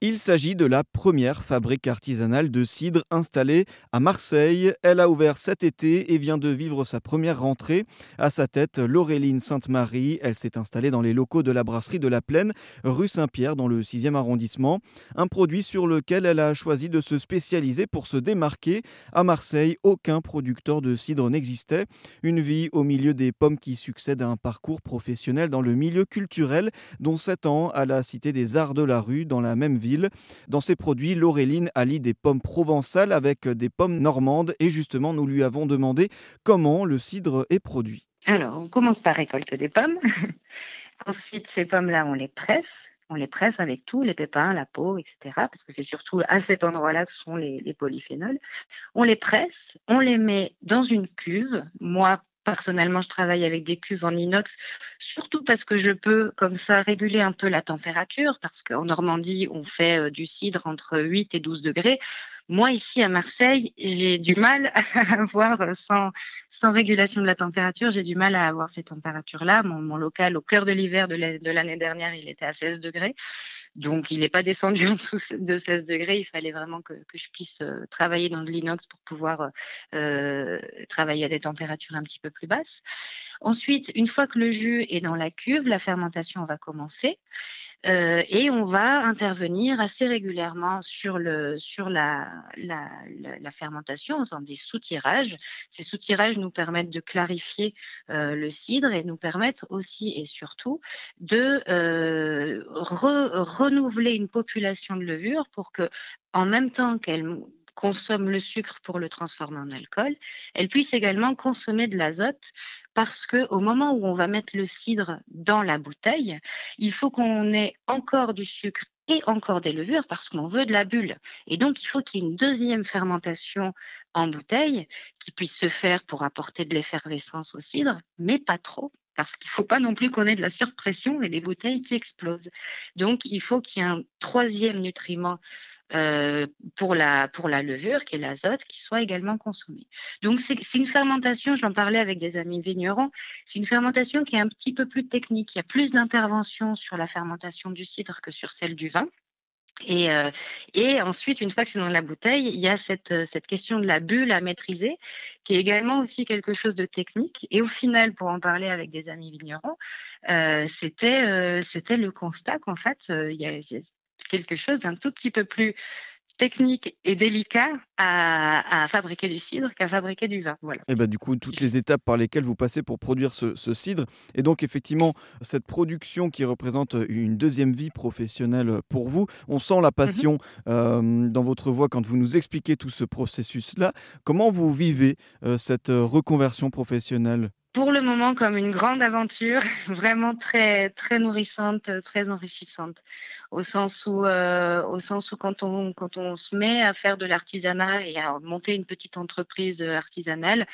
Il s'agit de la première fabrique artisanale de cidre installée à Marseille. Elle a ouvert cet été et vient de vivre sa première rentrée. À sa tête, Laureline Sainte-Marie. Elle s'est installée dans les locaux de la brasserie de la Plaine, rue Saint-Pierre, dans le 6e arrondissement. Un produit sur lequel elle a choisi de se spécialiser pour se démarquer. À Marseille, aucun producteur de cidre n'existait. Une vie au milieu des pommes qui succède à un parcours professionnel dans le milieu culturel, dont 7 ans à la Cité des Arts de la Rue, dans la même ville dans ses produits, Laureline allie des pommes provençales avec des pommes normandes et justement, nous lui avons demandé comment le cidre est produit. Alors, on commence par récolter des pommes. Ensuite, ces pommes-là, on les presse. On les presse avec tout, les pépins, la peau, etc. Parce que c'est surtout à cet endroit-là que sont les, les polyphénols. On les presse, on les met dans une cuve. Moi, Personnellement, je travaille avec des cuves en inox, surtout parce que je peux comme ça réguler un peu la température, parce qu'en Normandie, on fait euh, du cidre entre 8 et 12 degrés. Moi, ici à Marseille, j'ai du mal à avoir, euh, sans, régulation de la température, j'ai du mal à avoir ces températures-là. Mon, mon local, au cœur de l'hiver de l'année dernière, il était à 16 degrés. Donc, il n'est pas descendu en dessous de 16 degrés. Il fallait vraiment que, je puisse euh, travailler dans de l'inox pour pouvoir euh, travailler à des températures un petit peu plus basses. Ensuite, une fois que le jus est dans la cuve, la fermentation va commencer. Euh, et on va intervenir assez régulièrement sur, le, sur la, la, la, fermentation en faisant des soutirages. Ces soutirages nous permettent de clarifier euh, le cidre et nous permettent aussi et surtout de euh, re, renouveler une population de levure pour que, en même temps qu'elle consomme le sucre pour le transformer en alcool, elle puisse également consommer de l'azote parce que au moment où on va mettre le cidre dans la bouteille, il faut qu'on ait encore du sucre et encore des levures parce qu'on veut de la bulle. Et donc, il faut qu'il y ait une deuxième fermentation en bouteille qui puisse se faire pour apporter de l'effervescence au cidre, mais pas trop parce qu'il ne faut pas non plus qu'on ait de la surpression et des bouteilles qui explosent. Donc, il faut qu'il y ait un troisième nutriment euh, pour, la, pour la levure, qui est l'azote, qui soit également consommé. Donc, c'est une fermentation, j'en parlais avec des amis vignerons, c'est une fermentation qui est un petit peu plus technique. Il y a plus d'intervention sur la fermentation du cidre que sur celle du vin. Et, euh, et, ensuite, une fois que c'est dans la bouteille, il y a cette, euh, cette question de la bulle à maîtriser, qui est également aussi quelque chose de technique. Et au final, pour en parler avec des amis vignerons, euh, c'était le constat qu'en fait, il y a quelque chose d'un tout petit peu plus technique et délicat à, à fabriquer du cidre qu'à fabriquer du vin. Voilà. Et bah, du coup, toutes les étapes par lesquelles vous passez pour produire ce, ce, cidre. Et donc, effectivement, cette production qui représente une deuxième vie professionnelle pour vous, on sent la passion mmh euh, dans votre voix quand vous nous expliquez tout ce processus-là. Comment vous vivez euh, cette reconversion professionnelle? Pour le moment comme une grande aventure, vraiment très très nourrissante, très enrichissante, au sens où euh, au sens où quand on quand on se met à faire de l'artisanat et à monter une petite entreprise artisanale,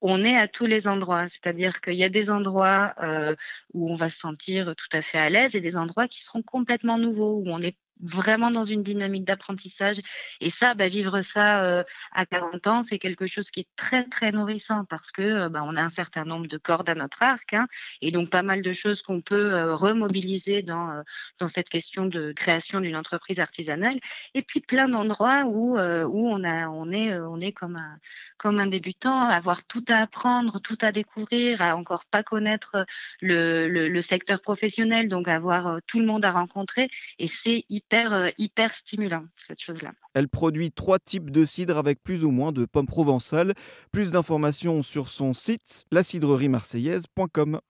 on est à tous les endroits. C'est-à-dire qu'il y a des endroits euh, où on va se sentir tout à fait à l'aise et des endroits qui seront complètement nouveaux où on est vraiment dans une dynamique d'apprentissage. Et ça, bah, vivre ça euh, à 40 ans, c'est quelque chose qui est très, très nourrissant parce que euh, bah, on a un certain nombre de cordes à notre arc hein, et donc pas mal de choses qu'on peut euh, remobiliser dans, dans cette question de création d'une entreprise artisanale. Et puis plein d'endroits où, où on, a, on, est, on est comme un, comme un débutant, avoir tout à apprendre, tout à découvrir, à encore pas connaître le, le, le secteur professionnel, donc avoir tout le monde à rencontrer. Et c'est hyper hyper, euh, hyper stimulant, cette chose-là. Elle produit trois types de cidre avec plus ou moins de pommes provençales. Plus d'informations sur son site, lacidreriemarseillaise.com.